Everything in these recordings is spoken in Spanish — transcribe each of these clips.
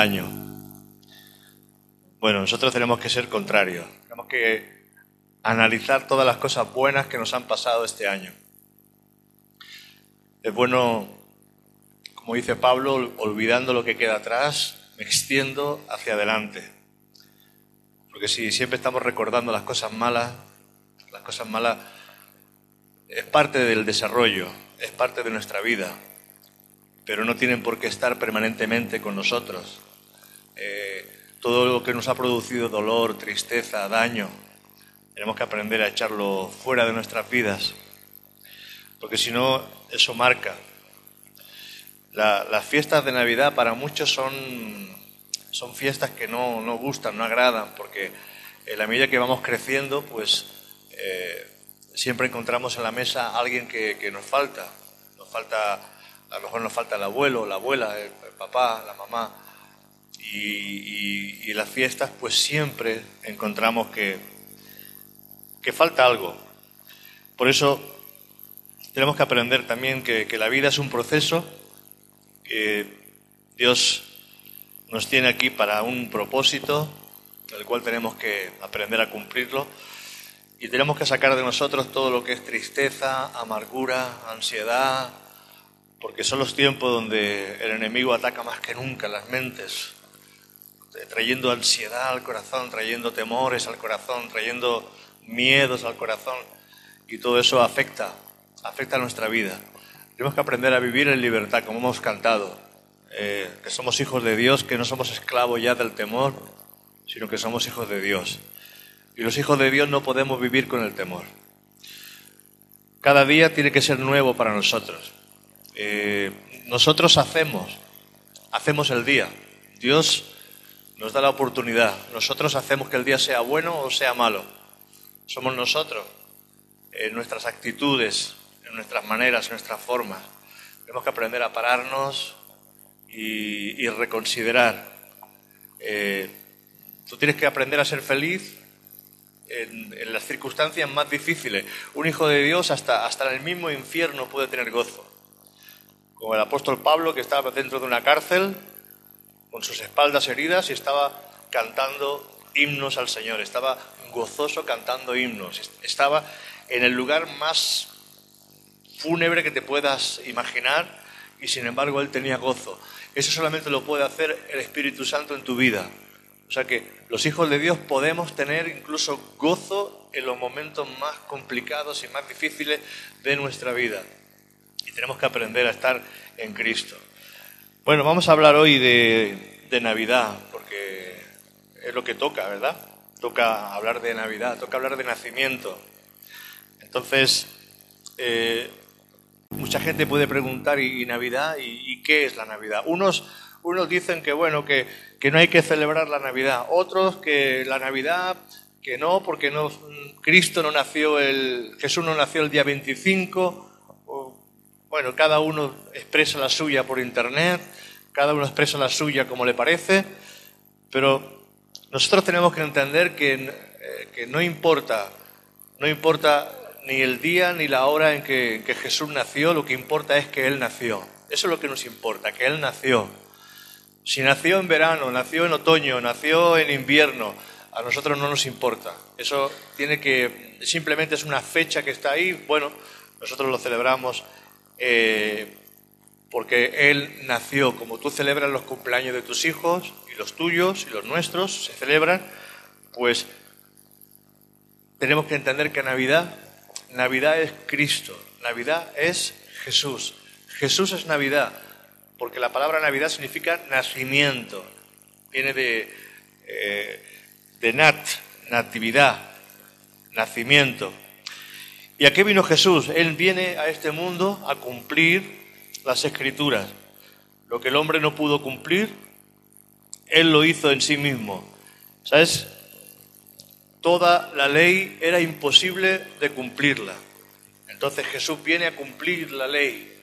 año. Bueno, nosotros tenemos que ser contrarios. Tenemos que analizar todas las cosas buenas que nos han pasado este año. Es bueno, como dice Pablo, olvidando lo que queda atrás, me extiendo hacia adelante. Porque si siempre estamos recordando las cosas malas, las cosas malas es parte del desarrollo, es parte de nuestra vida, pero no tienen por qué estar permanentemente con nosotros. Eh, todo lo que nos ha producido dolor, tristeza, daño, tenemos que aprender a echarlo fuera de nuestras vidas, porque si no, eso marca. las fiestas de Navidad para muchos son, son fiestas que no, no gustan, no agradan, porque en la medida que vamos creciendo, pues eh, siempre encontramos en la mesa a alguien que, nos falta. Nos falta, a lo mejor nos falta el abuelo, la abuela, el, papá, la mamá. Y, en las fiestas, pues siempre encontramos que, que falta algo. Por eso tenemos que aprender también que, que la vida es un proceso, que Dios nos tiene aquí para un propósito, el cual tenemos que aprender a cumplirlo y tenemos que sacar de nosotros todo lo que es tristeza, amargura, ansiedad, porque son los tiempos donde el enemigo ataca más que nunca las mentes, trayendo ansiedad al corazón, trayendo temores al corazón, trayendo miedos al corazón, y todo eso afecta, afecta a nuestra vida. Tenemos que aprender a vivir en libertad, como hemos cantado, eh, que somos hijos de Dios, que no somos esclavos ya del temor, sino que somos hijos de Dios. Y los hijos de Dios no podemos vivir con el temor. Cada día tiene que ser nuevo para nosotros. Eh, nosotros hacemos, hacemos el día. Dios nos da la oportunidad. Nosotros hacemos que el día sea bueno o sea malo. Somos nosotros, en nuestras actitudes, en nuestras maneras, en nuestras formas. Tenemos que aprender a pararnos y, reconsiderar. Eh, tú tienes que aprender a ser feliz en, las circunstancias más difíciles. Un hijo de Dios hasta, hasta en el mismo infierno puede tener gozo. Como el apóstol Pablo que estaba dentro de una cárcel con sus espaldas heridas y estaba cantando himnos al Señor, estaba gozoso cantando himnos, estaba en el lugar más fúnebre que te puedas imaginar y sin embargo él tenía gozo. Eso solamente lo puede hacer el Espíritu Santo en tu vida. O sea que los hijos de Dios podemos tener incluso gozo en los momentos más complicados y más difíciles de nuestra vida. Y tenemos que aprender a estar en Cristo. Bueno, vamos a hablar hoy de, Navidad, porque es lo que toca, ¿verdad? Toca hablar de Navidad, toca hablar de nacimiento. Entonces, eh, mucha gente puede preguntar, ¿y, Navidad? ¿Y, ¿Y, qué es la Navidad? Unos unos dicen que bueno, que, no hay que celebrar la Navidad, otros que la Navidad, que no, porque no, Cristo no nació el, Jesús no nació el día 25, bueno, cada uno expresa la suya por internet, cada uno expresa la suya como le parece, pero nosotros tenemos que entender que, eh, que no importa, no importa ni el día ni la hora en que, en que Jesús nació, lo que importa es que Él nació. Eso es lo que nos importa, que Él nació. Si nació en verano, nació en otoño, nació en invierno, a nosotros no nos importa. Eso tiene que, simplemente es una fecha que está ahí, bueno, nosotros lo celebramos eh, porque Él nació, como tú celebras los cumpleaños de tus hijos y los tuyos y los nuestros se celebran, pues tenemos que entender que Navidad, Navidad es Cristo, Navidad es Jesús, Jesús es Navidad porque la palabra Navidad significa nacimiento, viene de, eh, de nat, natividad, nacimiento. ¿Y a qué vino Jesús? Él viene a este mundo a cumplir las escrituras. Lo que el hombre no pudo cumplir, Él lo hizo en sí mismo. ¿Sabes? Toda la ley era imposible de cumplirla. Entonces Jesús viene a cumplir la ley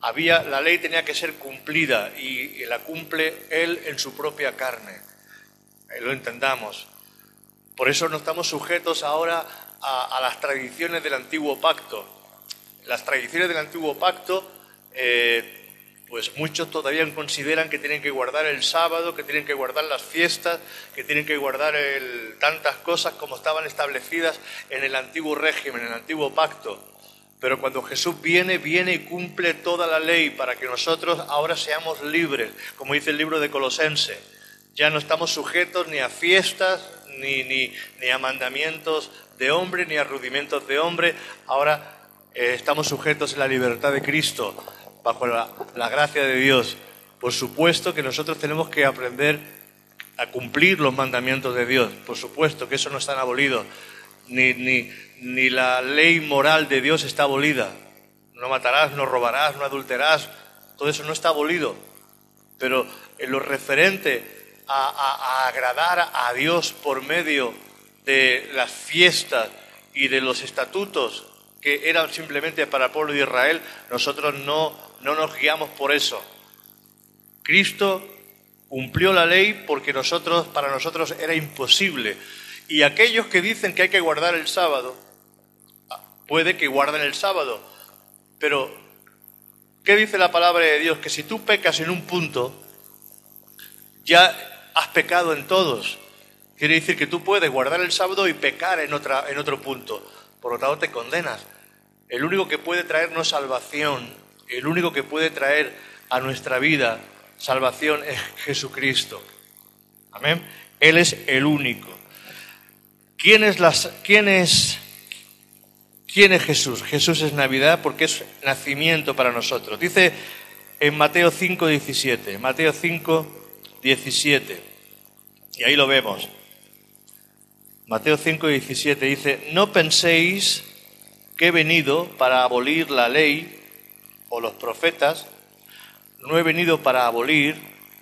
había, la ley tenía que ser cumplida y, la cumple Él en su propia carne. lo entendamos. Por eso no estamos sujetos ahora a, las tradiciones del antiguo pacto. Las tradiciones del antiguo pacto, eh, pues muchos todavía consideran que tienen que guardar el sábado, que tienen que guardar las fiestas, que tienen que guardar tantas cosas como estaban establecidas en el antiguo régimen, en el antiguo pacto. Pero cuando Jesús viene, viene y cumple toda la ley para que nosotros ahora seamos libres, como dice el libro de Colosense. Ya no estamos sujetos ni a fiestas, ni, ni, ni a mandamientos de hombre, ni a rudimentos de hombre. Ahora eh, estamos sujetos en la libertad de Cristo bajo la, gracia de Dios. Por supuesto que nosotros tenemos que aprender a cumplir los mandamientos de Dios. Por supuesto que eso no está abolido. Ni, ni, ni la ley moral de Dios está abolida. No matarás, no robarás, no adulterás. Todo eso no está abolido. Pero en lo referente a, a agradar a Dios por medio de las fiestas y de los estatutos que eran simplemente para el pueblo de Israel, nosotros no, no nos guiamos por eso. Cristo cumplió la ley porque nosotros, para nosotros era imposible. Y aquellos que dicen que hay que guardar el sábado, puede que guarden el sábado, pero ¿qué dice la palabra de Dios? Que si tú pecas en un punto, ya has pecado en todos. Quiere decir que tú puedes guardar el sábado y pecar en, otra, en otro punto. Por lo tanto, te condenas. El único que puede traernos salvación, el único que puede traer a nuestra vida salvación es Jesucristo. Amén. Él es el único. ¿Quién es, las, quién quién es Jesús? Jesús es Navidad porque es nacimiento para nosotros. Dice en Mateo 5, 17. Mateo 5, 17. Y ahí lo vemos. Mateo 5, 17 dice, no penséis que he venido para abolir la ley o los profetas, no he venido para abolir,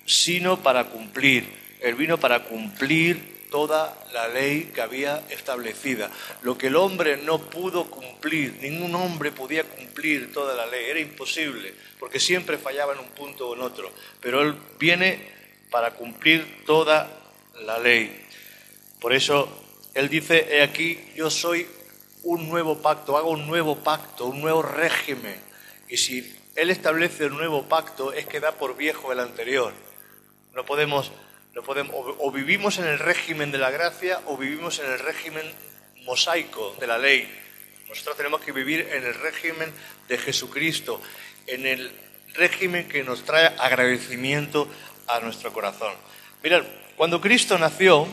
sino para cumplir. Él vino para cumplir toda la ley que había establecida. Lo que el hombre no pudo cumplir, ningún hombre podía cumplir toda la ley, era imposible, porque siempre fallaba en un punto o en otro. Pero Él viene para cumplir toda la ley. Por eso él dice, he aquí, yo soy un nuevo pacto, hago un nuevo pacto, un nuevo régimen. Y si Él establece un nuevo pacto, es que da por viejo el anterior. No podemos, no podemos o, vivimos en el régimen de la gracia o vivimos en el régimen mosaico de la ley. Nosotros tenemos que vivir en el régimen de Jesucristo, en el régimen que nos trae agradecimiento a nuestro corazón. Mirad, cuando Cristo nació,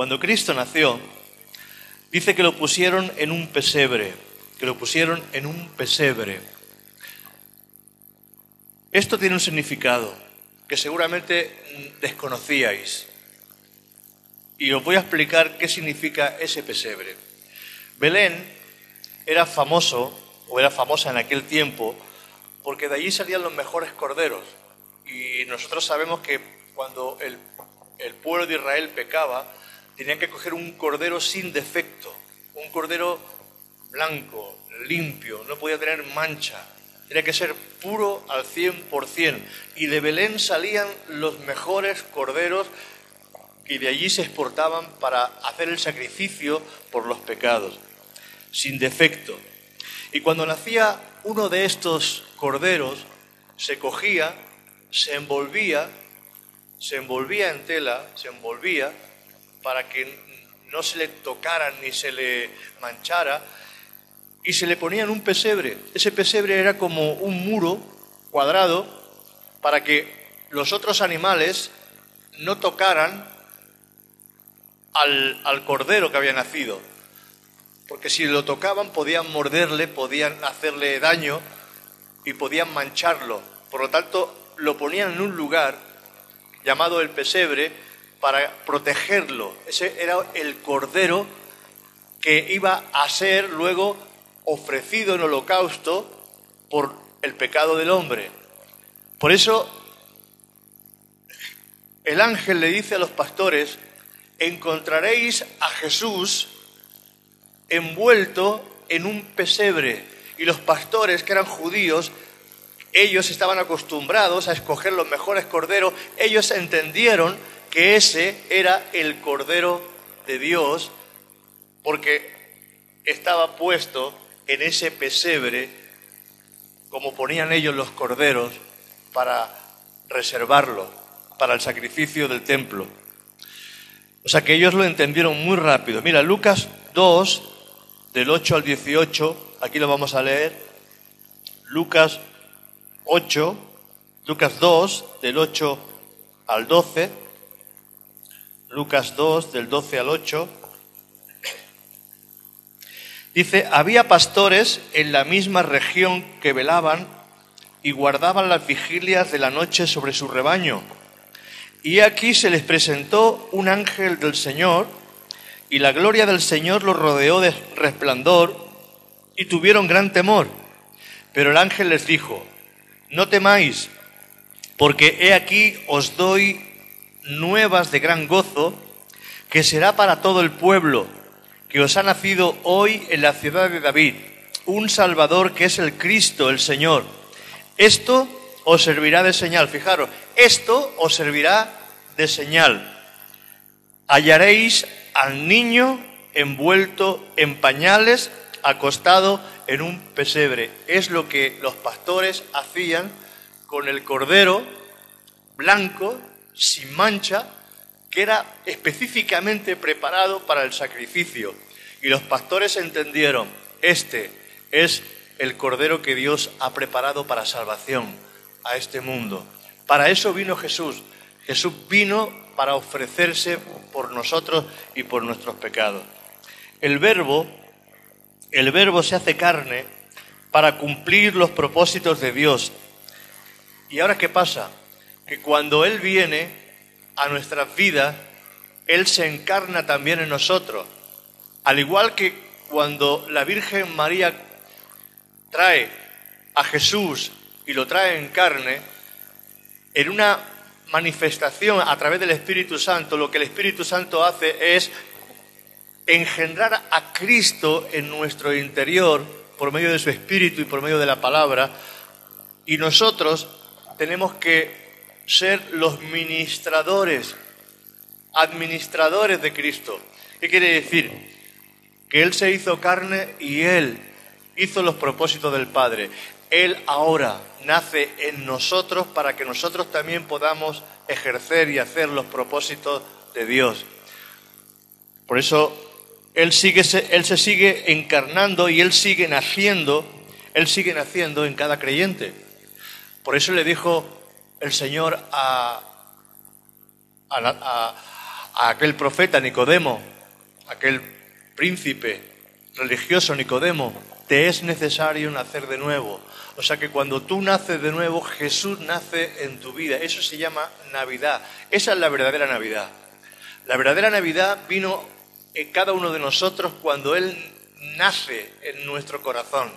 cuando Cristo nació, dice que lo pusieron en un pesebre, que lo pusieron en un pesebre. Esto tiene un significado que seguramente desconocíais. Y os voy a explicar qué significa ese pesebre. Belén era famoso, o era famosa en aquel tiempo, porque de allí salían los mejores corderos. Y nosotros sabemos que cuando el, el pueblo de Israel pecaba, tenían que coger un cordero sin defecto, un cordero blanco, limpio, no podía tener mancha, tenía que ser puro al 100%. Y de Belén salían los mejores corderos y de allí se exportaban para hacer el sacrificio por los pecados, sin defecto. Y cuando nacía uno de estos corderos, se cogía, se envolvía, se envolvía en tela, se envolvía, para que no se le tocara ni se le manchara, y se le ponía en un pesebre. Ese pesebre era como un muro cuadrado para que los otros animales no tocaran al, al, cordero que había nacido. Porque si lo tocaban podían morderle, podían hacerle daño y podían mancharlo. Por lo tanto, lo ponían en un lugar llamado el pesebre para protegerlo. Ese era el cordero que iba a ser luego ofrecido en holocausto por el pecado del hombre. Por eso el ángel le dice a los pastores, encontraréis a Jesús envuelto en un pesebre. Y los pastores, que eran judíos, ellos estaban acostumbrados a escoger los mejores corderos, ellos entendieron que ese era el Cordero de Dios, porque estaba puesto en ese pesebre, como ponían ellos los corderos, para reservarlo para el sacrificio del templo. O sea que ellos lo entendieron muy rápido. Mira, Lucas 2, del 8 al 18, aquí lo vamos a leer. Lucas 8, Lucas 2, del 8 al 12. Lucas 2, del 12 al 8. Dice, había pastores en la misma región que velaban y guardaban las vigilias de la noche sobre su rebaño. Y aquí se les presentó un ángel del Señor, y la gloria del Señor los rodeó de resplandor, y tuvieron gran temor. Pero el ángel les dijo, no temáis, porque he aquí os doy nuevas de gran gozo, que será para todo el pueblo, que os ha nacido hoy en la ciudad de David, un Salvador que es el Cristo, el Señor. Esto os servirá de señal. Fijaros, esto os servirá de señal. Hallaréis al niño envuelto en pañales, acostado en un pesebre. Es lo que los pastores hacían con el cordero blanco, sin mancha, que era específicamente preparado para el sacrificio. Y los pastores entendieron, este es el cordero que Dios ha preparado para salvación a este mundo. Para eso vino Jesús. Jesús vino para ofrecerse por nosotros y por nuestros pecados. El verbo, el verbo se hace carne para cumplir los propósitos de Dios. ¿Y ahora qué pasa? Que cuando Él viene a nuestras vidas, Él se encarna también en nosotros. Al igual que cuando la Virgen María trae a Jesús y lo trae en carne, en una manifestación a través del Espíritu Santo, lo que el Espíritu Santo hace es engendrar a Cristo en nuestro interior por medio de su Espíritu y por medio de la palabra, y nosotros tenemos que ser los ministradores, administradores de Cristo. ¿Qué quiere decir? Que Él se hizo carne y Él hizo los propósitos del Padre. Él ahora nace en nosotros para que nosotros también podamos ejercer y hacer los propósitos de Dios. Por eso Él, sigue, él se sigue encarnando y Él sigue naciendo, Él sigue naciendo en cada creyente. Por eso le dijo el Señor a, a, aquel profeta Nicodemo, aquel príncipe religioso Nicodemo, te es necesario nacer de nuevo. O sea que cuando tú naces de nuevo, Jesús nace en tu vida. Eso se llama Navidad. Esa es la verdadera Navidad. La verdadera Navidad vino en cada uno de nosotros cuando Él nace en nuestro corazón.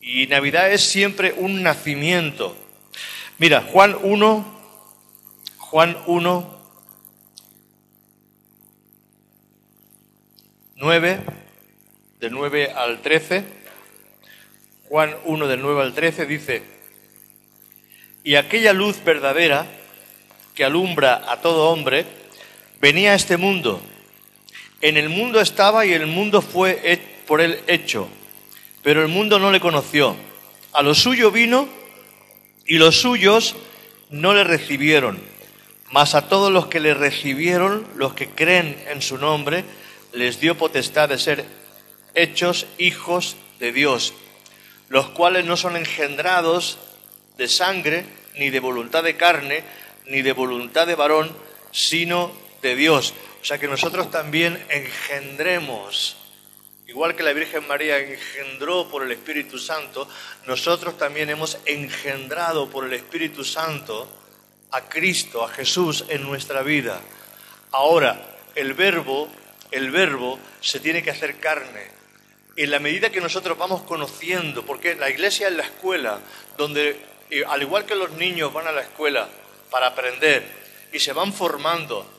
Y Navidad es siempre un nacimiento. Mira, Juan 1, Juan 1, 9, de 9 al 13. Juan 1 del 9 al 13 dice, y aquella luz verdadera que alumbra a todo hombre, venía a este mundo. En el mundo estaba y el mundo fue por él hecho, pero el mundo no le conoció. A lo suyo vino y los suyos no le recibieron. Mas a todos los que le recibieron, los que creen en su nombre, les dio potestad de ser hechos hijos de Dios los cuales no son engendrados de sangre, ni de voluntad de carne, ni de voluntad de varón, sino de Dios. O sea que nosotros también engendremos, igual que la Virgen María engendró por el Espíritu Santo, nosotros también hemos engendrado por el Espíritu Santo a Cristo, a Jesús en nuestra vida. Ahora, el verbo, el verbo se tiene que hacer carne, en la medida que nosotros vamos conociendo, porque la iglesia es la escuela, donde eh, al igual que los niños van a la escuela para aprender y se van formando,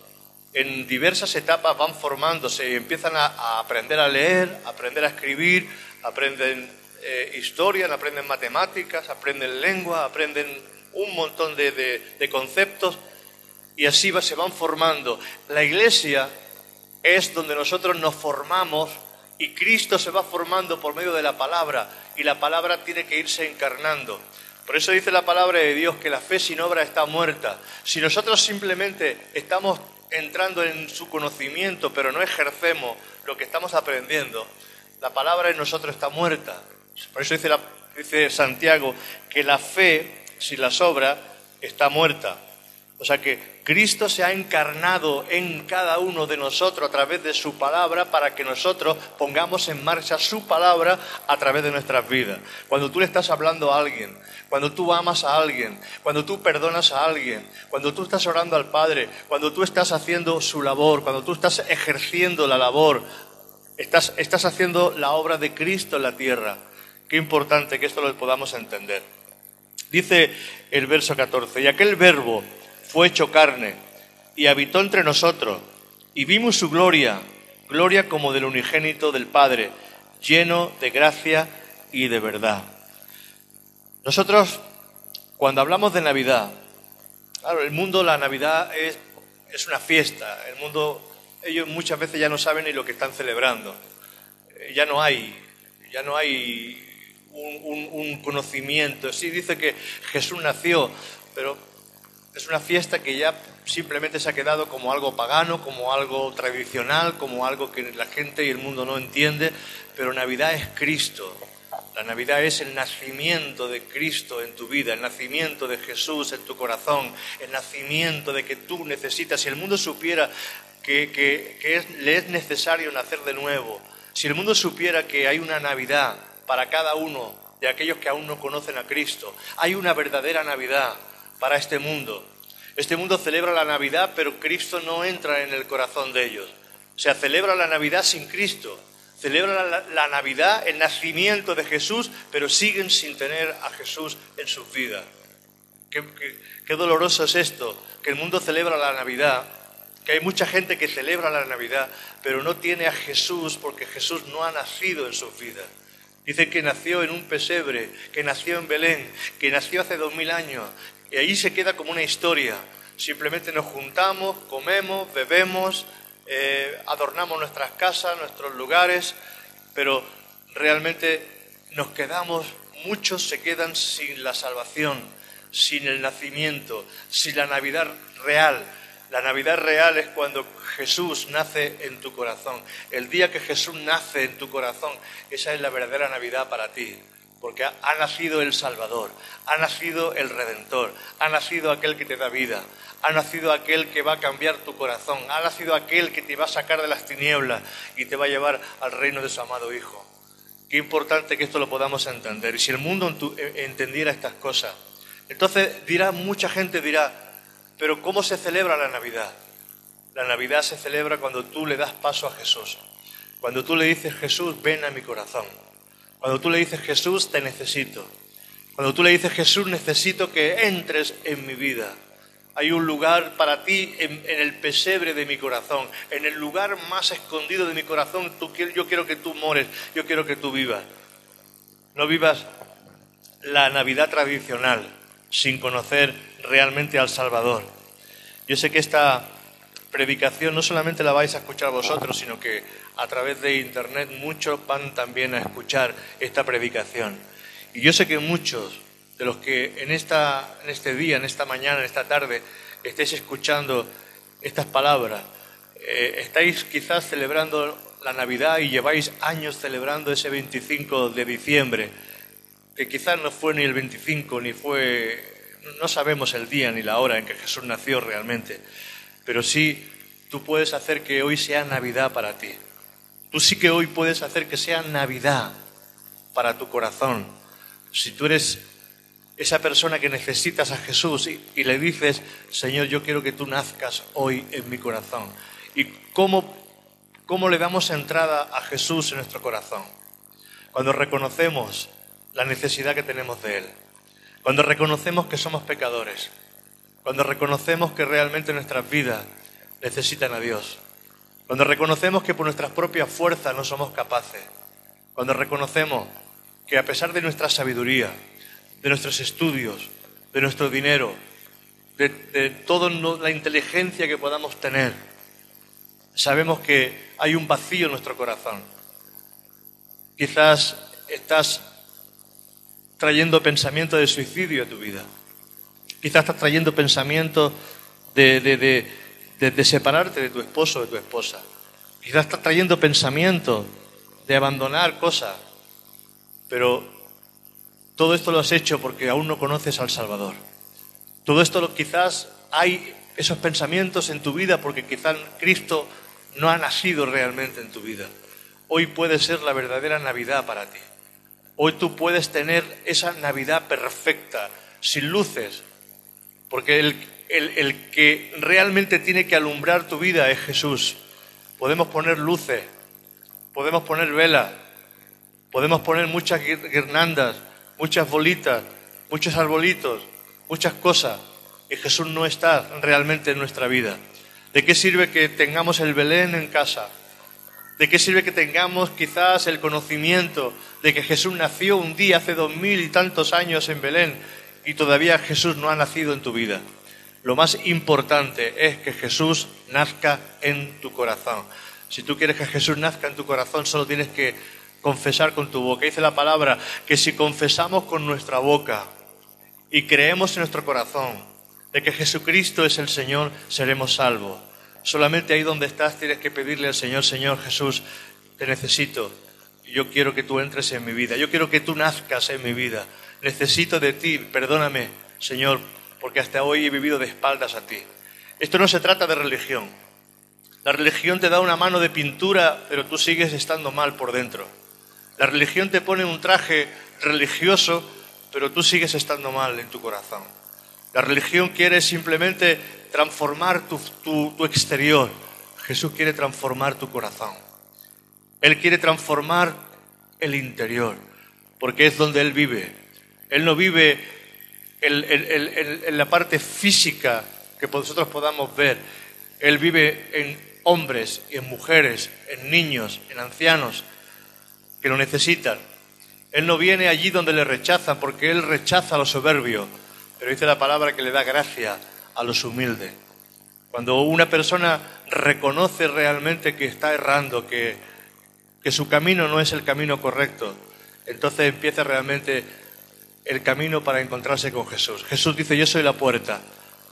en diversas etapas van formándose empiezan a, aprender a leer, a aprender a escribir, aprenden eh, historia, aprenden matemáticas, aprenden lengua, aprenden un montón de, conceptos y así se van formando. La iglesia es donde nosotros nos formamos y Cristo se va formando por medio de la palabra y la palabra tiene que irse encarnando. Por eso dice la palabra de Dios que la fe sin obra está muerta. Si nosotros simplemente estamos entrando en su conocimiento, pero no ejercemos lo que estamos aprendiendo, la palabra en nosotros está muerta. Por eso dice, dice Santiago que la fe sin las obras está muerta. O sea que Cristo se ha encarnado en cada uno de nosotros a través de su palabra para que nosotros pongamos en marcha su palabra a través de nuestras vidas. Cuando tú le estás hablando a alguien, cuando tú amas a alguien, cuando tú perdonas a alguien, cuando tú estás orando al Padre, cuando tú estás haciendo su labor, cuando tú estás ejerciendo la labor, estás, estás haciendo la obra de Cristo en la tierra. Qué importante que esto lo podamos entender. Dice el verso 14, y aquel verbo fue hecho carne y habitó entre nosotros y vimos su gloria, gloria como del unigénito del Padre, lleno de gracia y de verdad. Nosotros, cuando hablamos de Navidad, claro, el mundo, la Navidad es, es una fiesta, el mundo, ellos muchas veces ya no saben ni lo que están celebrando, eh, ya no hay, ya no hay un, un conocimiento, sí dice que Jesús nació, pero es una fiesta que ya simplemente se ha quedado como algo pagano, como algo tradicional, como algo que la gente y el mundo no entiende, pero Navidad es Cristo. La Navidad es el nacimiento de Cristo en tu vida, el nacimiento de Jesús en tu corazón, el nacimiento de que tú necesitas. Si el mundo supiera que, le es necesario nacer de nuevo, si el mundo supiera que hay una Navidad para cada uno de aquellos que aún no conocen a Cristo, hay una verdadera Navidad para este mundo. Este mundo celebra la Navidad, pero Cristo no entra en el corazón de ellos. O sea, celebra la Navidad sin Cristo. Celebra la, Navidad, el nacimiento de Jesús, pero siguen sin tener a Jesús en sus vidas. Qué, doloroso es esto, que el mundo celebra la Navidad, que hay mucha gente que celebra la Navidad, pero no tiene a Jesús porque Jesús no ha nacido en sus vidas. Dice que nació en un pesebre, que nació en Belén, que nació hace dos mil años, y ahí se queda como una historia. Simplemente nos juntamos, comemos, bebemos, eh, adornamos nuestras casas, nuestros lugares, pero realmente nos quedamos, muchos se quedan sin la salvación, sin el nacimiento, sin la Navidad real. La Navidad real es cuando Jesús nace en tu corazón. El día que Jesús nace en tu corazón, esa es la verdadera Navidad para ti porque ha, nacido el Salvador, ha nacido el Redentor, ha nacido aquel que te da vida, ha nacido aquel que va a cambiar tu corazón, ha nacido aquel que te va a sacar de las tinieblas y te va a llevar al reino de su amado Hijo. Qué importante que esto lo podamos entender. Y si el mundo e, entendiera estas cosas, entonces dirá, mucha gente dirá, pero ¿cómo se celebra la Navidad? La Navidad se celebra cuando tú le das paso a Jesús, cuando tú le dices, Jesús, ven a mi corazón. Cuando tú le dices, Jesús, te necesito. Cuando tú le dices, Jesús, necesito que entres en mi vida. Hay un lugar para ti en, el pesebre de mi corazón, en el lugar más escondido de mi corazón. yo quiero que tú mores, yo quiero que tú vivas. No vivas la Navidad tradicional sin conocer realmente al Salvador. Yo sé que esta predicación no solamente la vais a escuchar vosotros, sino que a través de Internet muchos van también a escuchar esta predicación. Y yo sé que muchos de los que en, esta, en este día, en esta mañana, en esta tarde, estéis escuchando estas palabras, eh, estáis quizás celebrando la Navidad y lleváis años celebrando ese 25 de diciembre, que quizás no fue ni el 25, ni fue, no sabemos el día ni la hora en que Jesús nació realmente, pero sí tú puedes hacer que hoy sea Navidad para ti. Tú sí que hoy puedes hacer que sea Navidad para tu corazón. Si tú eres esa persona que necesitas a Jesús y, le dices, Señor, yo quiero que tú nazcas hoy en mi corazón. ¿Y cómo, cómo le damos entrada a Jesús en nuestro corazón? Cuando reconocemos la necesidad que tenemos de Él. Cuando reconocemos que somos pecadores cuando reconocemos que realmente nuestras vidas necesitan a Dios, cuando reconocemos que por nuestras propias fuerzas no somos capaces, cuando reconocemos que a pesar de nuestra sabiduría, de nuestros estudios, de nuestro dinero, de, toda la inteligencia que podamos tener, sabemos que hay un vacío en nuestro corazón. Quizás estás trayendo pensamiento de suicidio a tu vida. Quizás estás trayendo pensamiento de, de, separarte de tu esposo o de tu esposa. Quizás estás trayendo pensamiento de abandonar cosas. Pero todo esto lo has hecho porque aún no conoces al Salvador. Todo esto quizás hay esos pensamientos en tu vida porque quizás Cristo no ha nacido realmente en tu vida. Hoy puede ser la verdadera Navidad para ti. Hoy tú puedes tener esa Navidad perfecta, sin luces, porque el, el, que realmente tiene que alumbrar tu vida es Jesús. Podemos poner luces, podemos poner velas, podemos poner muchas guirnaldas, muchas bolitas, muchos arbolitos, muchas cosas, y Jesús no está realmente en nuestra vida. ¿De qué sirve que tengamos el Belén en casa? ¿De qué sirve que tengamos quizás el conocimiento de que Jesús nació un día hace dos mil y tantos años en Belén y todavía Jesús no ha nacido en tu vida? Lo más importante es que Jesús nazca en tu corazón. Si tú quieres que Jesús nazca en tu corazón, solo tienes que confesar con tu boca. Dice la palabra que si confesamos con nuestra boca y creemos en nuestro corazón de que Jesucristo es el Señor, seremos salvos. Solamente ahí donde estás tienes que pedirle al Señor, Señor Jesús, te necesito. Yo quiero que tú entres en mi vida. Yo quiero que tú nazcas en mi vida. Necesito de ti. Perdóname, Señor, porque hasta hoy he vivido de espaldas a ti. Esto no se trata de religión. La religión te da una mano de pintura, pero tú sigues estando mal por dentro. La religión te pone un traje religioso, pero tú sigues estando mal en tu corazón. La religión quiere simplemente transformar tu, exterior. Jesús quiere transformar tu corazón. Él quiere transformar el interior, porque es donde Él vive. Él no vive en, la parte física que nosotros podamos ver. Él vive en hombres en mujeres, en niños, en ancianos que lo necesitan. Él no viene allí donde le rechazan, porque Él rechaza a los soberbios pero dice la palabra que le da gracia a los humildes. Cuando una persona reconoce realmente que está errando, que, que su camino no es el camino correcto, entonces empieza realmente el camino para encontrarse con Jesús. Jesús dice, yo soy la puerta,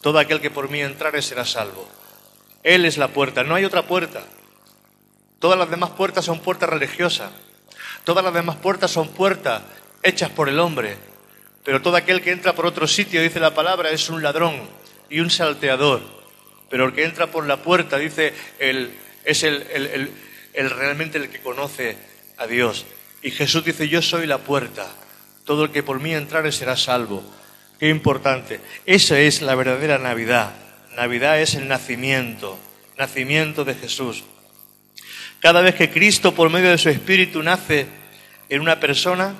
todo aquel que por mí entrare será salvo. Él es la puerta, no hay otra puerta. Todas las demás puertas son puertas religiosas, todas las demás puertas son puertas hechas por el hombre, pero todo aquel que entra por otro sitio, dice la palabra, es un ladrón y un salteador. Pero el que entra por la puerta, dice, es el, realmente el que conoce a Dios. Y Jesús dice, yo soy la puerta. Todo el que por mí entrare será salvo. Qué importante. Esa es la verdadera Navidad. Navidad es el nacimiento, nacimiento de Jesús. Cada vez que Cristo, por medio de su Espíritu, nace en una persona,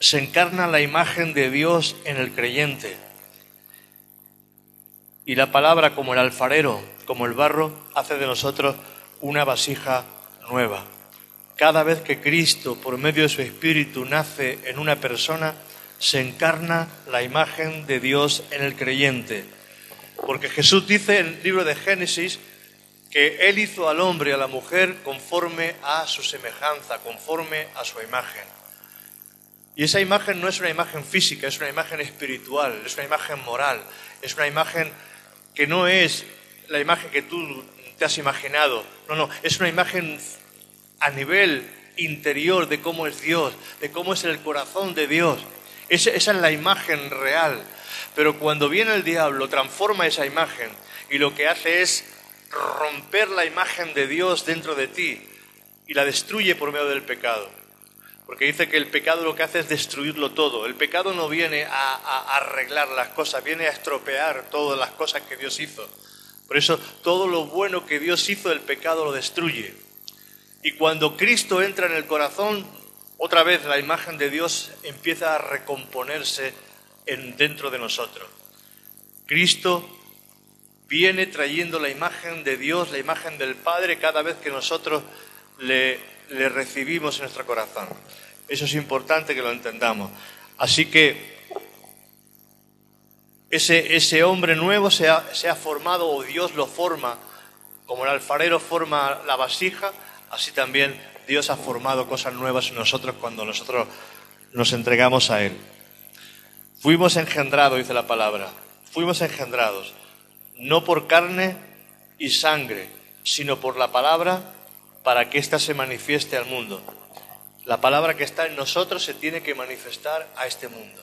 se encarna la imagen de Dios en el creyente. Y la palabra como el alfarero, como el barro, hace de nosotros una vasija nueva. Cada vez que Cristo, por medio de su Espíritu, nace en una persona, se encarna la imagen de Dios en el creyente. Porque Jesús dice en el libro de Génesis que Él hizo al hombre y a la mujer conforme a su semejanza, conforme a su imagen. Y esa imagen no es una imagen física, es una imagen espiritual, es una imagen moral, es una imagen que no es la imagen que tú te has imaginado, no, no, es una imagen a nivel interior de cómo es Dios, de cómo es el corazón de Dios. Esa, es la imagen real. Pero cuando viene el diablo, transforma esa imagen y lo que hace es romper la imagen de Dios dentro de ti y la destruye por medio del pecado. Porque dice que el pecado lo que hace es destruirlo todo. El pecado no viene a, arreglar las cosas, viene a estropear todas las cosas que Dios hizo. Por eso todo lo bueno que Dios hizo, el pecado lo destruye. Y cuando Cristo entra en el corazón, otra vez la imagen de Dios empieza a recomponerse en, dentro de nosotros. Cristo viene trayendo la imagen de Dios, la imagen del Padre, cada vez que nosotros le le recibimos en nuestro corazón. Eso es importante que lo entendamos. Así que ese, ese hombre nuevo se ha, se ha formado o Dios lo forma, como el alfarero forma la vasija, así también Dios ha formado cosas nuevas en nosotros cuando nosotros nos entregamos a Él. Fuimos engendrados, dice la palabra, fuimos engendrados, no por carne y sangre, sino por la palabra para que ésta se manifieste al mundo. La palabra que está en nosotros se tiene que manifestar a este mundo.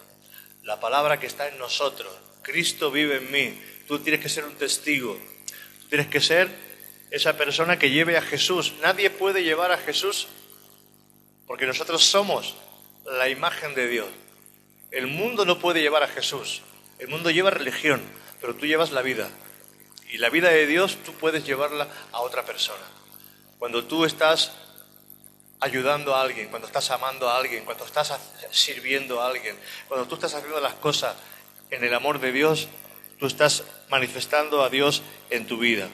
La palabra que está en nosotros. Cristo vive en mí. Tú tienes que ser un testigo. Tienes que ser esa persona que lleve a Jesús. Nadie puede llevar a Jesús porque nosotros somos la imagen de Dios. El mundo no puede llevar a Jesús. El mundo lleva religión, pero tú llevas la vida. Y la vida de Dios tú puedes llevarla a otra persona. Cuando tú estás ayudando a alguien, cuando estás amando a alguien, cuando estás sirviendo a alguien, cuando tú estás haciendo las cosas en el amor de Dios, tú estás manifestando a Dios en tu vida.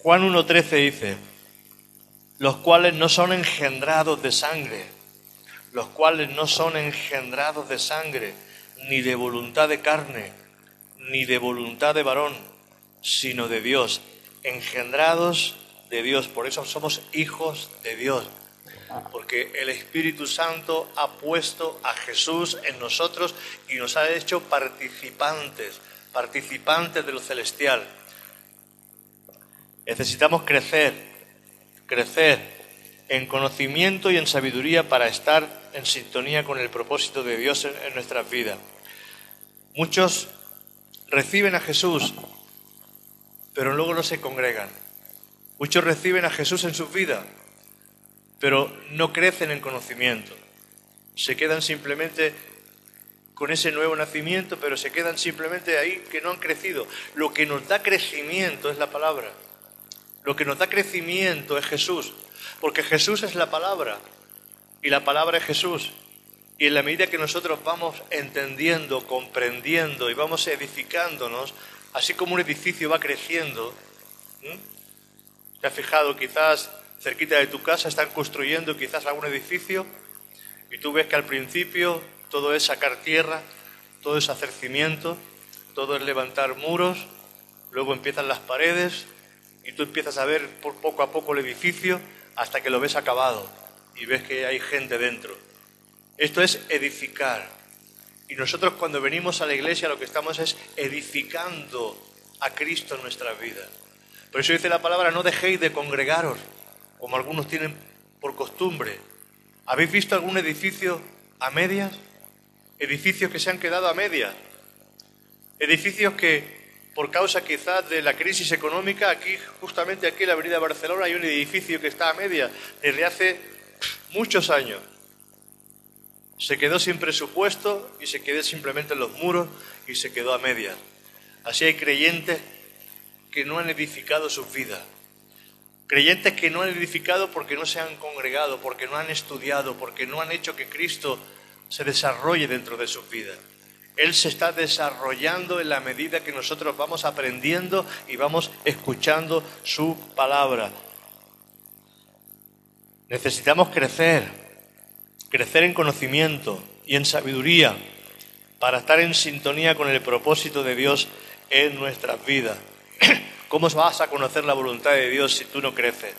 Juan 1.13 dice, los cuales no son engendrados de sangre, los cuales no son engendrados de sangre, ni de voluntad de carne, ni de voluntad de varón, sino de Dios, engendrados de Dios. Por eso somos hijos de Dios, porque el Espíritu Santo ha puesto a Jesús en nosotros y nos ha hecho participantes, participantes de lo celestial. Necesitamos crecer, crecer en conocimiento y en sabiduría para estar en sintonía con el propósito de Dios en, nuestras vidas. Muchos reciben a Jesús, pero luego no se congregan. Muchos reciben a Jesús en sus vidas, pero no crecen en conocimiento. Se quedan simplemente con ese nuevo nacimiento, pero se quedan simplemente ahí que no han crecido. Lo que nos da crecimiento es la palabra. Lo que nos da crecimiento es Jesús. Porque Jesús es la palabra y la palabra es Jesús. Y en la medida que nosotros vamos entendiendo, comprendiendo y vamos edificándonos, así como un edificio va creciendo, ¿te has fijado? Quizás cerquita de tu casa están construyendo quizás algún edificio y tú ves que al principio todo es sacar tierra, todo es hacer cimiento, todo es levantar muros, luego empiezan las paredes y tú empiezas a ver por poco a poco el edificio hasta que lo ves acabado y ves que hay gente dentro. Esto es edificar. Y nosotros cuando venimos a la iglesia lo que estamos es edificando a Cristo en nuestra vida. Por eso dice la palabra, no dejéis de congregaros, como algunos tienen por costumbre. ¿Habéis visto algún edificio a medias? Edificios que se han quedado a medias. Edificios que por causa quizás de la crisis económica, aquí, justamente aquí en la avenida Barcelona, hay un edificio que está a media desde hace muchos años. Se quedó sin presupuesto y se quedó simplemente en los muros y se quedó a media. Así hay creyentes que no han edificado sus vidas. Creyentes que no han edificado porque no se han congregado, porque no han estudiado, porque no han hecho que Cristo se desarrolle dentro de sus vidas. Él se está desarrollando en la medida que nosotros vamos aprendiendo y vamos escuchando su palabra. Necesitamos crecer, crecer en conocimiento y en sabiduría para estar en sintonía con el propósito de Dios en nuestras vidas. ¿Cómo vas a conocer la voluntad de Dios si tú no creces?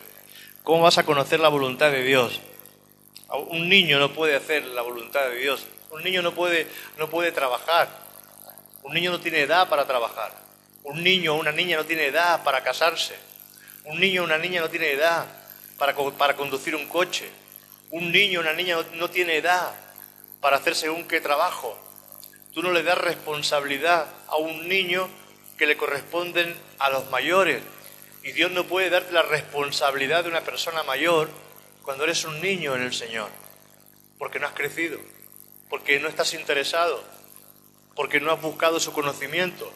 ¿Cómo vas a conocer la voluntad de Dios? Un niño no puede hacer la voluntad de Dios un niño no puede, no puede trabajar. Un niño no tiene edad para trabajar. Un niño o una niña no tiene edad para casarse. Un niño o una niña no tiene edad para, para conducir un coche. Un niño o una niña no, no tiene edad para hacer según qué trabajo. Tú no le das responsabilidad a un niño que le corresponden a los mayores. Y Dios no puede darte la responsabilidad de una persona mayor cuando eres un niño en el Señor, porque no has crecido porque no estás interesado, porque no has buscado su conocimiento,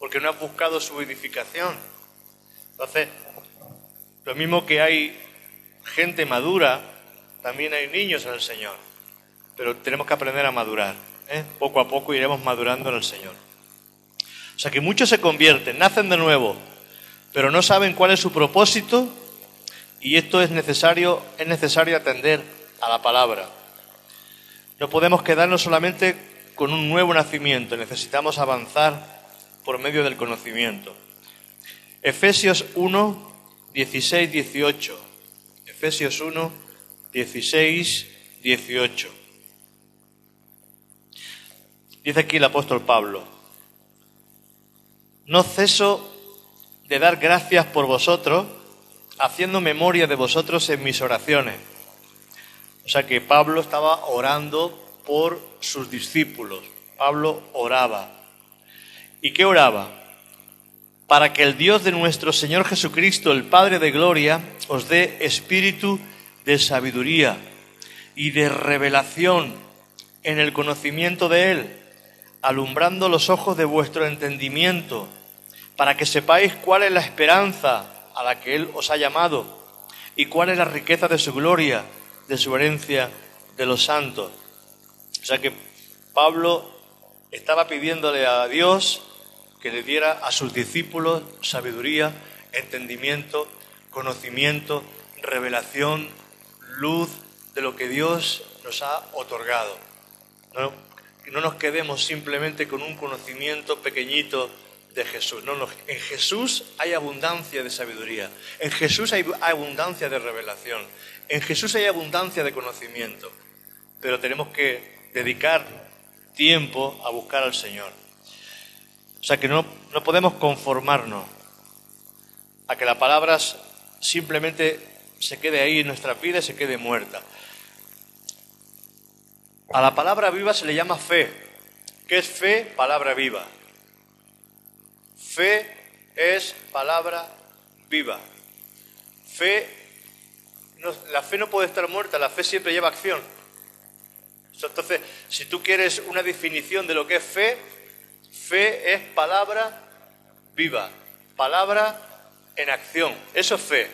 porque no has buscado su edificación. Entonces, lo mismo que hay gente madura, también hay niños en el Señor, pero tenemos que aprender a madurar. ¿eh? Poco a poco iremos madurando en el Señor. O sea que muchos se convierten, nacen de nuevo, pero no saben cuál es su propósito y esto es necesario, es necesario atender a la palabra. No podemos quedarnos solamente con un nuevo nacimiento, necesitamos avanzar por medio del conocimiento. Efesios 1, 16, 18. Efesios 1, 16, 18. Dice aquí el apóstol Pablo, no ceso de dar gracias por vosotros, haciendo memoria de vosotros en mis oraciones. O sea que Pablo estaba orando por sus discípulos. Pablo oraba. ¿Y qué oraba? Para que el Dios de nuestro Señor Jesucristo, el Padre de Gloria, os dé espíritu de sabiduría y de revelación en el conocimiento de Él, alumbrando los ojos de vuestro entendimiento, para que sepáis cuál es la esperanza a la que Él os ha llamado y cuál es la riqueza de su gloria, de su herencia de los santos. O sea que Pablo estaba pidiéndole a Dios que le diera a sus discípulos sabiduría, entendimiento, conocimiento, revelación, luz de lo que Dios nos ha otorgado. No, no nos quedemos simplemente con un conocimiento pequeñito de Jesús. No, no, en Jesús hay abundancia de sabiduría, en Jesús hay abundancia de revelación, en Jesús hay abundancia de conocimiento, pero tenemos que dedicar tiempo a buscar al Señor. O sea que no, no podemos conformarnos a que la palabra simplemente se quede ahí en nuestra vida y se quede muerta. A la palabra viva se le llama fe. ¿Qué es fe? Palabra viva. Fe es palabra viva. Fe, la fe no puede estar muerta, la fe siempre lleva acción. Entonces, si tú quieres una definición de lo que es fe, fe es palabra viva, palabra en acción. Eso es fe.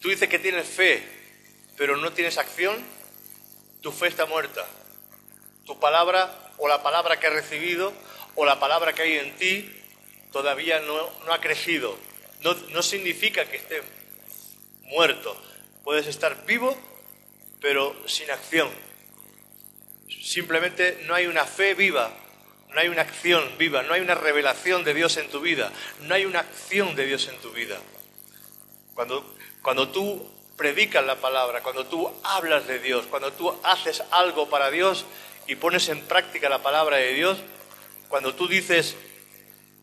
Tú dices que tienes fe, pero no tienes acción, tu fe está muerta. Tu palabra o la palabra que has recibido o la palabra que hay en ti todavía no, ha crecido. No, no significa que esté muerto. Puedes estar vivo, pero sin acción. Simplemente no hay una fe viva, no hay una acción viva, no hay una revelación de Dios en tu vida, no hay una acción de Dios en tu vida. Cuando, cuando tú predicas la palabra, cuando tú hablas de Dios, cuando tú haces algo para Dios y pones en práctica la palabra de Dios, cuando tú dices,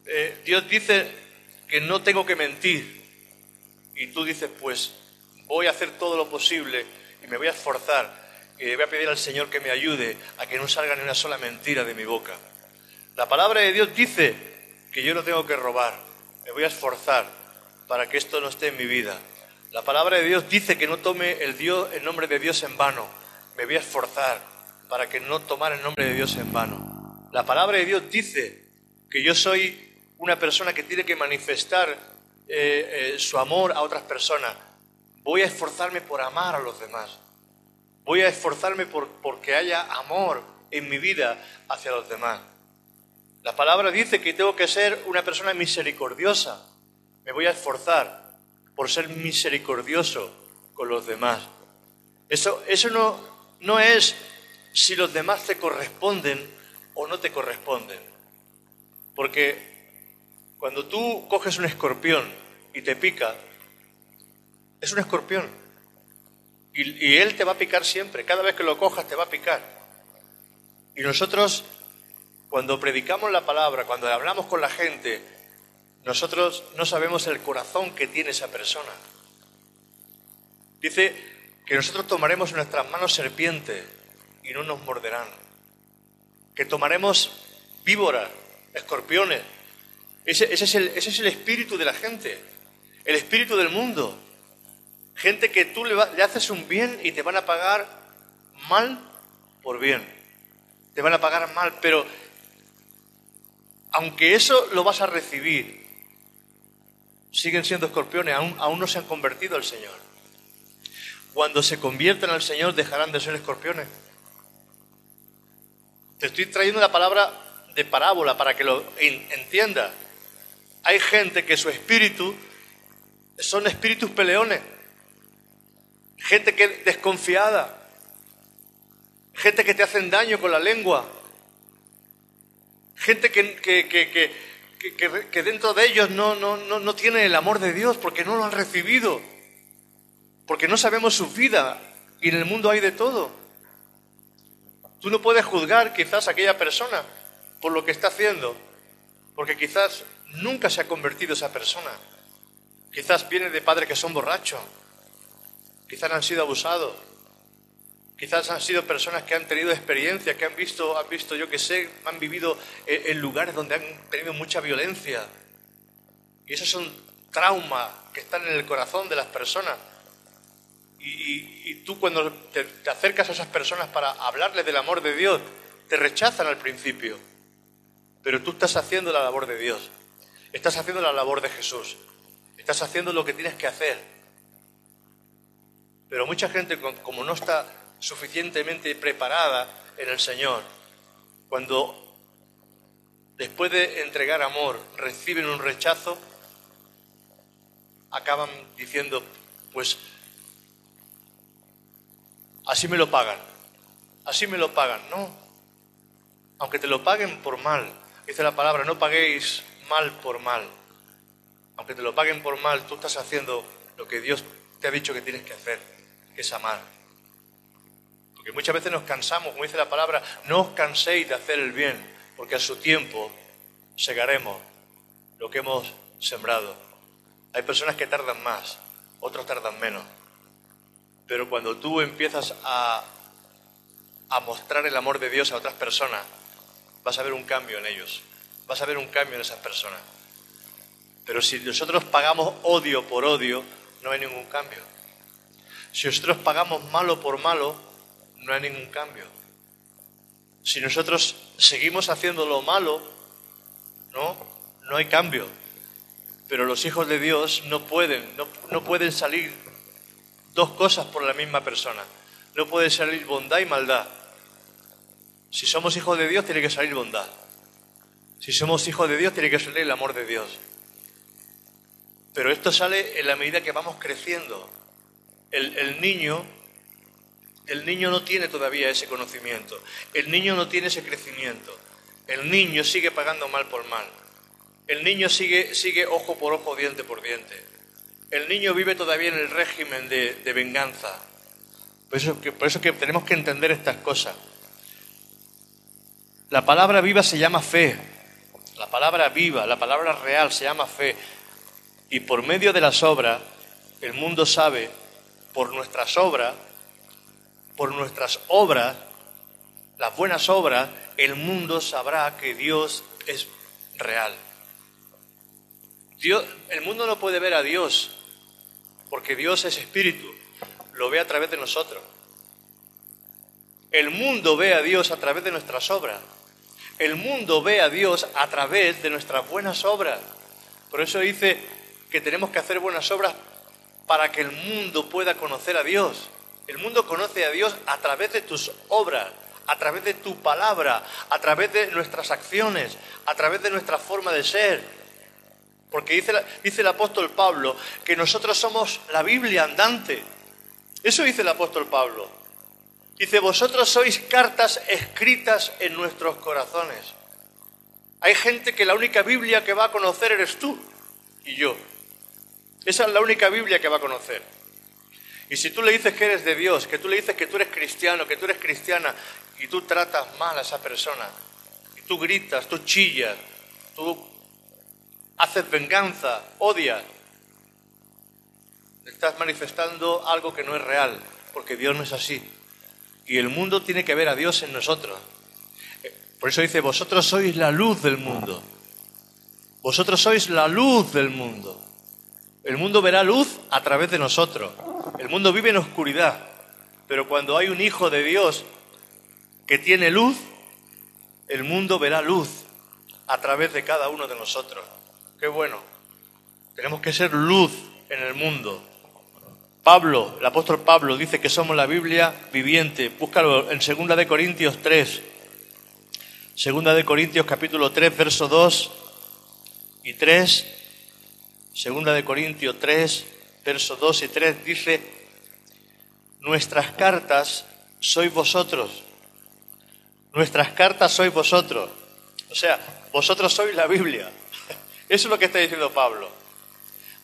eh, Dios dice que no tengo que mentir. Y tú dices, pues voy a hacer todo lo posible y me voy a esforzar y voy a pedir al Señor que me ayude a que no salga ni una sola mentira de mi boca. La palabra de Dios dice que yo no tengo que robar. Me voy a esforzar para que esto no esté en mi vida. La palabra de Dios dice que no tome el, Dios, el nombre de Dios en vano. Me voy a esforzar para que no tomar el nombre de Dios en vano. La palabra de Dios dice que yo soy una persona que tiene que manifestar eh, eh, su amor a otras personas. Voy a esforzarme por amar a los demás. Voy a esforzarme por porque haya amor en mi vida hacia los demás. La palabra dice que tengo que ser una persona misericordiosa. Me voy a esforzar por ser misericordioso con los demás. Eso, eso no, no es si los demás te corresponden o no te corresponden. Porque cuando tú coges un escorpión y te pica, es un escorpión. Y, él te va a picar siempre. Cada vez que lo cojas te va a picar. Y nosotros, cuando predicamos la palabra, cuando hablamos con la gente, nosotros no sabemos el corazón que tiene esa persona. Dice que nosotros tomaremos nuestras manos serpientes y no nos morderán. Que tomaremos víboras, escorpiones ese, es el, espíritu de la gente, el espíritu del mundo. Gente que tú le, haces un bien y te van a pagar mal por bien. Te van a pagar mal, pero aunque eso lo vas a recibir, siguen siendo escorpiones, aún, aún no se han convertido al Señor. Cuando se conviertan al Señor dejarán de ser escorpiones. Te estoy trayendo la palabra de parábola para que lo entiendas. Hay gente que su espíritu son espíritus peleones, gente que desconfiada, gente que te hacen daño con la lengua, gente que, que, dentro de ellos no, no, no, no tiene el amor de Dios porque no lo han recibido, porque no sabemos su vida y en el mundo hay de todo. Tú no puedes juzgar quizás a aquella persona por lo que está haciendo, porque quizás nunca se ha convertido esa persona. Quizás viene de padres que son borrachos, quizás han sido abusados, quizás han sido personas que han tenido experiencia, que han visto, han visto, yo que sé, han vivido en lugares donde han tenido mucha violencia. Y esos son traumas que están en el corazón de las personas. Y, tú cuando te acercas a esas personas para hablarles del amor de Dios, te rechazan al principio. Pero tú estás haciendo la labor de Dios. Estás haciendo la labor de Jesús. Estás haciendo lo que tienes que hacer. Pero mucha gente, como no está suficientemente preparada en el Señor, cuando después de entregar amor reciben un rechazo, acaban diciendo, pues así me lo pagan, así me lo pagan. No, aunque te lo paguen por mal, dice la palabra, no paguéis mal por mal. Aunque te lo paguen por mal, tú estás haciendo lo que Dios te ha dicho que tienes que hacer, es amar. Porque muchas veces nos cansamos, como dice la palabra, no os canséis de hacer el bien, porque a su tiempo segaremos lo que hemos sembrado. Hay personas que tardan más, otros tardan menos. Pero cuando tú empiezas a, a mostrar el amor de Dios a otras personas, vas a ver un cambio en ellos, vas a ver un cambio en esas personas. Pero si nosotros pagamos odio por odio, no hay ningún cambio. Si nosotros pagamos malo por malo, no hay ningún cambio. Si nosotros seguimos haciendo lo malo, no, no hay cambio. Pero los hijos de Dios no pueden, no, no pueden salir dos cosas por la misma persona. No puede salir bondad y maldad. Si somos hijos de Dios, tiene que salir bondad. Si somos hijos de Dios, tiene que salir el amor de Dios. Pero esto sale en la medida que vamos creciendo. El, niño, el niño no tiene todavía ese conocimiento. El niño no tiene ese crecimiento. El niño sigue pagando mal por mal. El niño sigue, sigue ojo por ojo, diente por diente. El niño vive todavía en el régimen de, de venganza. Por eso, que, por eso que tenemos que entender estas cosas. La palabra viva se llama fe. La palabra viva, la palabra real se llama fe. Y por medio de las obras, el mundo sabe, por nuestras obras, por nuestras obras, las buenas obras, el mundo sabrá que Dios es real. Dios, el mundo no puede ver a Dios, porque Dios es espíritu, lo ve a través de nosotros. El mundo ve a Dios a través de nuestras obras. El mundo ve a Dios a través de nuestras buenas obras. Por eso dice que tenemos que hacer buenas obras para que el mundo pueda conocer a Dios. El mundo conoce a Dios a través de tus obras, a través de tu palabra, a través de nuestras acciones, a través de nuestra forma de ser. Porque dice, dice el apóstol Pablo que nosotros somos la Biblia andante. Eso dice el apóstol Pablo. Dice, vosotros sois cartas escritas en nuestros corazones. Hay gente que la única Biblia que va a conocer eres tú y yo. Esa es la única Biblia que va a conocer. Y si tú le dices que eres de Dios, que tú le dices que tú eres cristiano, que tú eres cristiana, y tú tratas mal a esa persona, y tú gritas, tú chillas, tú haces venganza, odias, estás manifestando algo que no es real, porque Dios no es así. Y el mundo tiene que ver a Dios en nosotros. Por eso dice, vosotros sois la luz del mundo. Vosotros sois la luz del mundo. El mundo verá luz a través de nosotros. El mundo vive en oscuridad. Pero cuando hay un hijo de Dios que tiene luz, el mundo verá luz a través de cada uno de nosotros. Qué bueno. Tenemos que ser luz en el mundo. Pablo, el apóstol Pablo dice que somos la Biblia viviente. Búscalo en Segunda de Corintios 3. Segunda de Corintios capítulo 3, verso 2 y 3. Segunda de Corintios 3, verso 2 y 3 dice, nuestras cartas sois vosotros. Nuestras cartas sois vosotros. O sea, vosotros sois la Biblia. Eso es lo que está diciendo Pablo.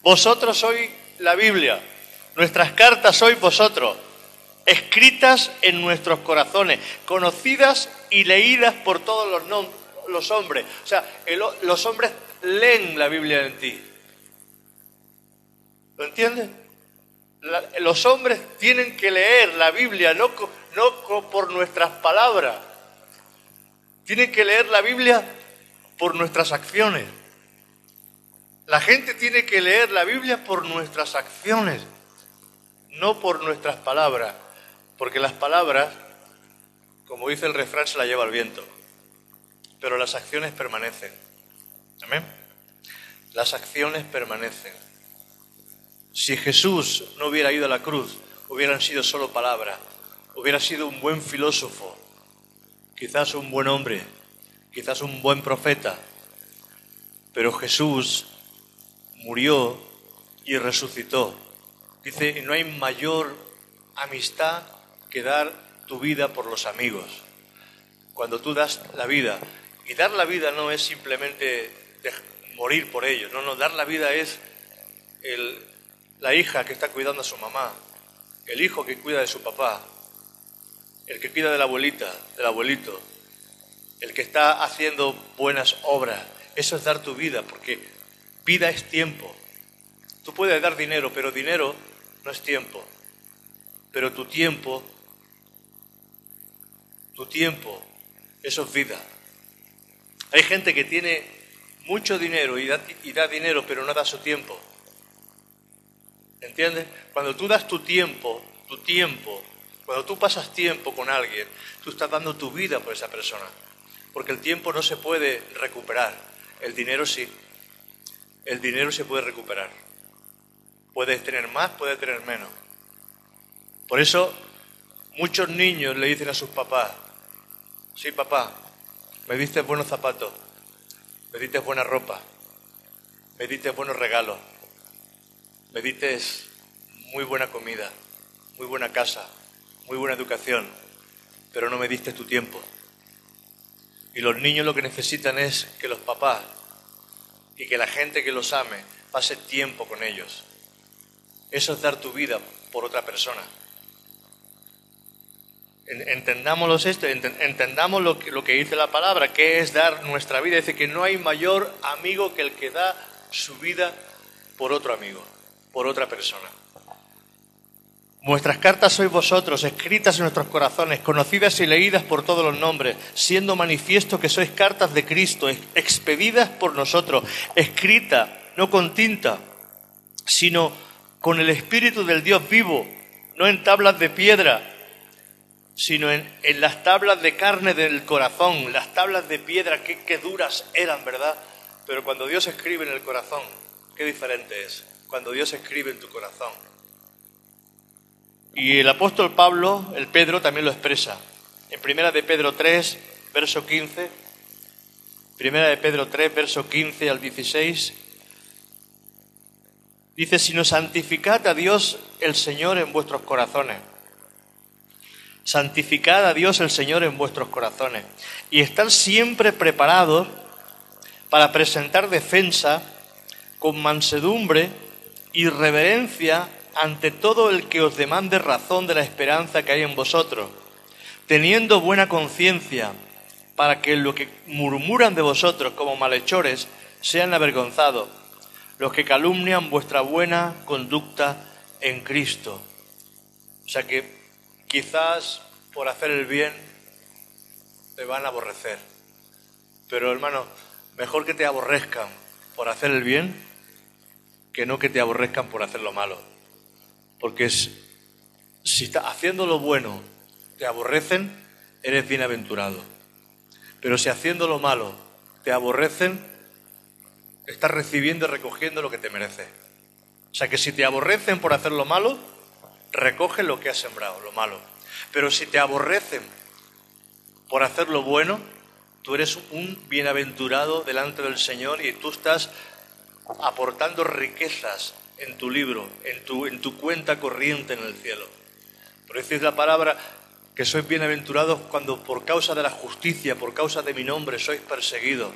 Vosotros sois la Biblia. Nuestras cartas sois vosotros. escritas en nuestros corazones, conocidas y leídas por todos los, los hombres. O sea, los hombres leen la Biblia en ti. ¿Lo entiendes? los hombres tienen que leer la Biblia, no, no por nuestras palabras. Tienen que leer la Biblia por nuestras acciones. La gente tiene que leer la Biblia por nuestras acciones, no por nuestras palabras, porque las palabras, como dice el refrán, se la lleva el viento, pero las acciones permanecen. Amén. Las acciones permanecen. Si Jesús no hubiera ido a la cruz, hubieran sido solo palabras, hubiera sido un buen filósofo, quizás un buen hombre, quizás un buen profeta, pero Jesús murió y resucitó. Dice, no hay mayor amistad que dar tu vida por los amigos. Cuando tú das la vida, y dar la vida no es simplemente morir por ellos, no, no, dar la vida es el, la hija que está cuidando a su mamá, el hijo que cuida de su papá, el que cuida de la abuelita, del abuelito, el que está haciendo buenas obras. Eso es dar tu vida, porque vida es tiempo. Tú puedes dar dinero, pero dinero no es tiempo. Pero tu tiempo, tu tiempo, eso es vida. Hay gente que tiene mucho dinero y da, y da dinero, pero no da su tiempo. ¿Entiendes? Cuando tú das tu tiempo, tu tiempo, cuando tú pasas tiempo con alguien, tú estás dando tu vida por esa persona. Porque el tiempo no se puede recuperar, el dinero sí. El dinero se puede recuperar. Puedes tener más, puedes tener menos. Por eso muchos niños le dicen a sus papás, sí papá, me diste buenos zapatos, me diste buena ropa, me diste buenos regalos, me diste muy buena comida, muy buena casa, muy buena educación, pero no me diste tu tiempo. Y los niños lo que necesitan es que los papás y que la gente que los ame pase tiempo con ellos. Eso es dar tu vida por otra persona. Entendámoslo esto, entendamos lo que, lo que dice la palabra, que es dar nuestra vida. Dice que no hay mayor amigo que el que da su vida por otro amigo por otra persona. Vuestras cartas sois vosotros, escritas en nuestros corazones, conocidas y leídas por todos los nombres, siendo manifiesto que sois cartas de Cristo, expedidas por nosotros, escrita no con tinta, sino con el Espíritu del Dios vivo, no en tablas de piedra, sino en, las tablas de carne del corazón, las tablas de piedra, qué duras eran, ¿verdad? Pero cuando Dios escribe en el corazón, qué diferente es cuando Dios escribe en tu corazón. Y el apóstol Pablo, el Pedro, también lo expresa. En primera de Pedro 3, verso 15, primera de Pedro 3, verso 15 al 16, dice, sino santificad a Dios el Señor en vuestros corazones. Santificad a Dios el Señor en vuestros corazones. Y estar siempre preparados para presentar defensa con mansedumbre y reverencia ante todo el que os demande razón de la esperanza que hay en vosotros, teniendo buena conciencia, para que lo que murmuran de vosotros como malhechores sean avergonzados, los que calumnian vuestra buena conducta en Cristo. O sea que quizás por hacer el bien te van a aborrecer. Pero hermano, mejor que te aborrezcan por hacer el bien que no que te aborrezcan por hacer lo malo. Porque si está haciendo lo bueno te aborrecen, eres bienaventurado. Pero si haciendo lo malo te aborrecen, estás recibiendo y recogiendo lo que te merece. O sea que si te aborrecen por hacer lo malo, recoge lo que has sembrado, lo malo. Pero si te aborrecen por hacer lo bueno, tú eres un bienaventurado delante del Señor y tú estás aportando riquezas en tu libro, en tu, en tu cuenta corriente en el cielo. Por eso es la palabra que sois bienaventurados cuando por causa de la justicia, por causa de mi nombre, sois perseguidos.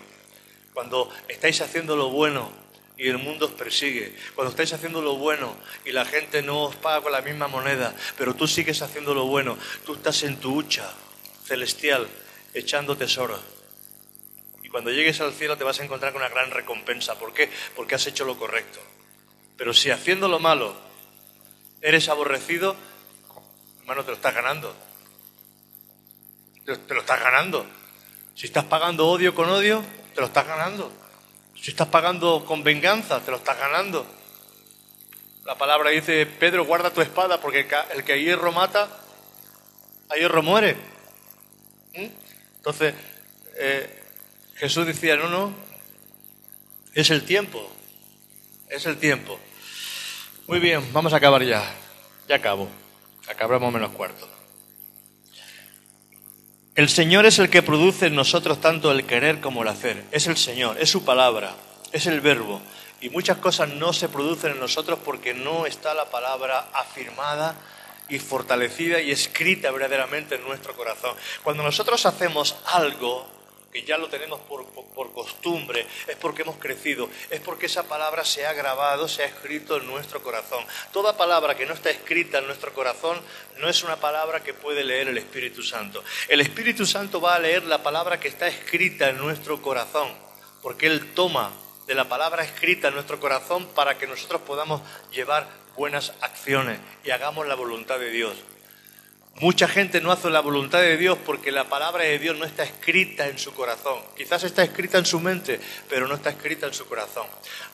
Cuando estáis haciendo lo bueno y el mundo os persigue, cuando estáis haciendo lo bueno y la gente no os paga con la misma moneda, pero tú sigues haciendo lo bueno, tú estás en tu hucha celestial echando tesoros. Cuando llegues al cielo te vas a encontrar con una gran recompensa. ¿Por qué? Porque has hecho lo correcto. Pero si haciendo lo malo eres aborrecido, hermano, te lo estás ganando. Te lo estás ganando. Si estás pagando odio con odio, te lo estás ganando. Si estás pagando con venganza, te lo estás ganando. La palabra dice, Pedro, guarda tu espada, porque el que a hierro mata, a hierro muere. ¿Mm? Entonces, eh, Jesús decía, no, no, es el tiempo, es el tiempo. Muy bien, vamos a acabar ya, ya acabo, acabamos menos cuarto. El Señor es el que produce en nosotros tanto el querer como el hacer. Es el Señor, es su palabra, es el verbo. Y muchas cosas no se producen en nosotros porque no está la palabra afirmada y fortalecida y escrita verdaderamente en nuestro corazón. Cuando nosotros hacemos algo, que ya lo tenemos por, costumbre, es porque hemos crecido, es porque esa palabra se ha grabado, se ha escrito en nuestro corazón. Toda palabra que no está escrita en nuestro corazón no es una palabra que puede leer el Espíritu Santo. El Espíritu Santo va a leer la palabra que está escrita en nuestro corazón, porque Él toma de la palabra escrita en nuestro corazón para que nosotros podamos llevar buenas acciones y hagamos la voluntad de Dios. Mucha gente no hace la voluntad de Dios porque la palabra de Dios no está escrita en su corazón. Quizás está escrita en su mente, pero no está escrita en su corazón.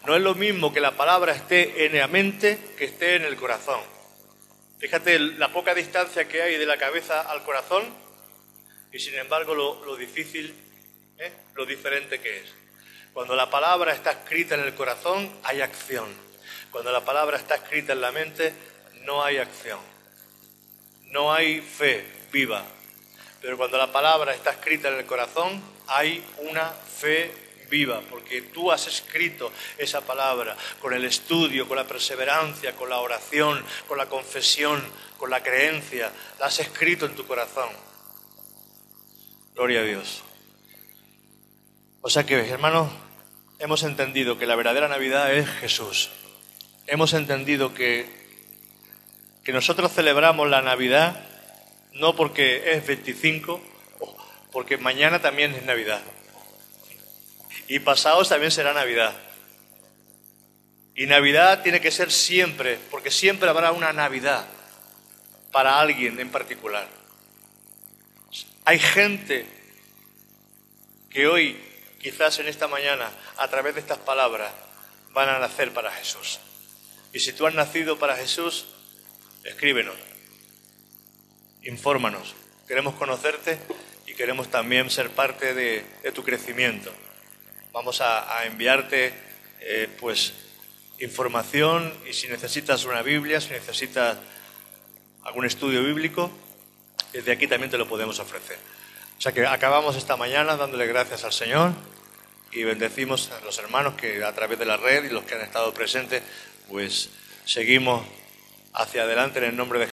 No es lo mismo que la palabra esté en la mente que esté en el corazón. Fíjate la poca distancia que hay de la cabeza al corazón y sin embargo lo, difícil, ¿eh? lo diferente que es. Cuando la palabra está escrita en el corazón hay acción. Cuando la palabra está escrita en la mente no hay acción no hay fe viva. Pero cuando la palabra está escrita en el corazón, hay una fe viva, porque tú has escrito esa palabra con el estudio, con la perseverancia, con la oración, con la confesión, con la creencia, la has escrito en tu corazón. Gloria a Dios. O sea que, hermanos, hemos entendido que la verdadera Navidad es Jesús. Hemos entendido que que nosotros celebramos la Navidad no porque es 25, porque mañana también es Navidad. Y pasados también será Navidad. Y Navidad tiene que ser siempre, porque siempre habrá una Navidad para alguien en particular. Hay gente que hoy, quizás en esta mañana, a través de estas palabras, van a nacer para Jesús. Y si tú has nacido para Jesús, escríbenos, infórmanos. Queremos conocerte y queremos también ser parte de, tu crecimiento. Vamos a, enviarte eh, pues información y si necesitas una Biblia, si necesitas algún estudio bíblico, desde aquí también te lo podemos ofrecer. O sea que acabamos esta mañana dándole gracias al Señor y bendecimos a los hermanos que a través de la red y los que han estado presentes, pues seguimos hacia adelante en el nombre de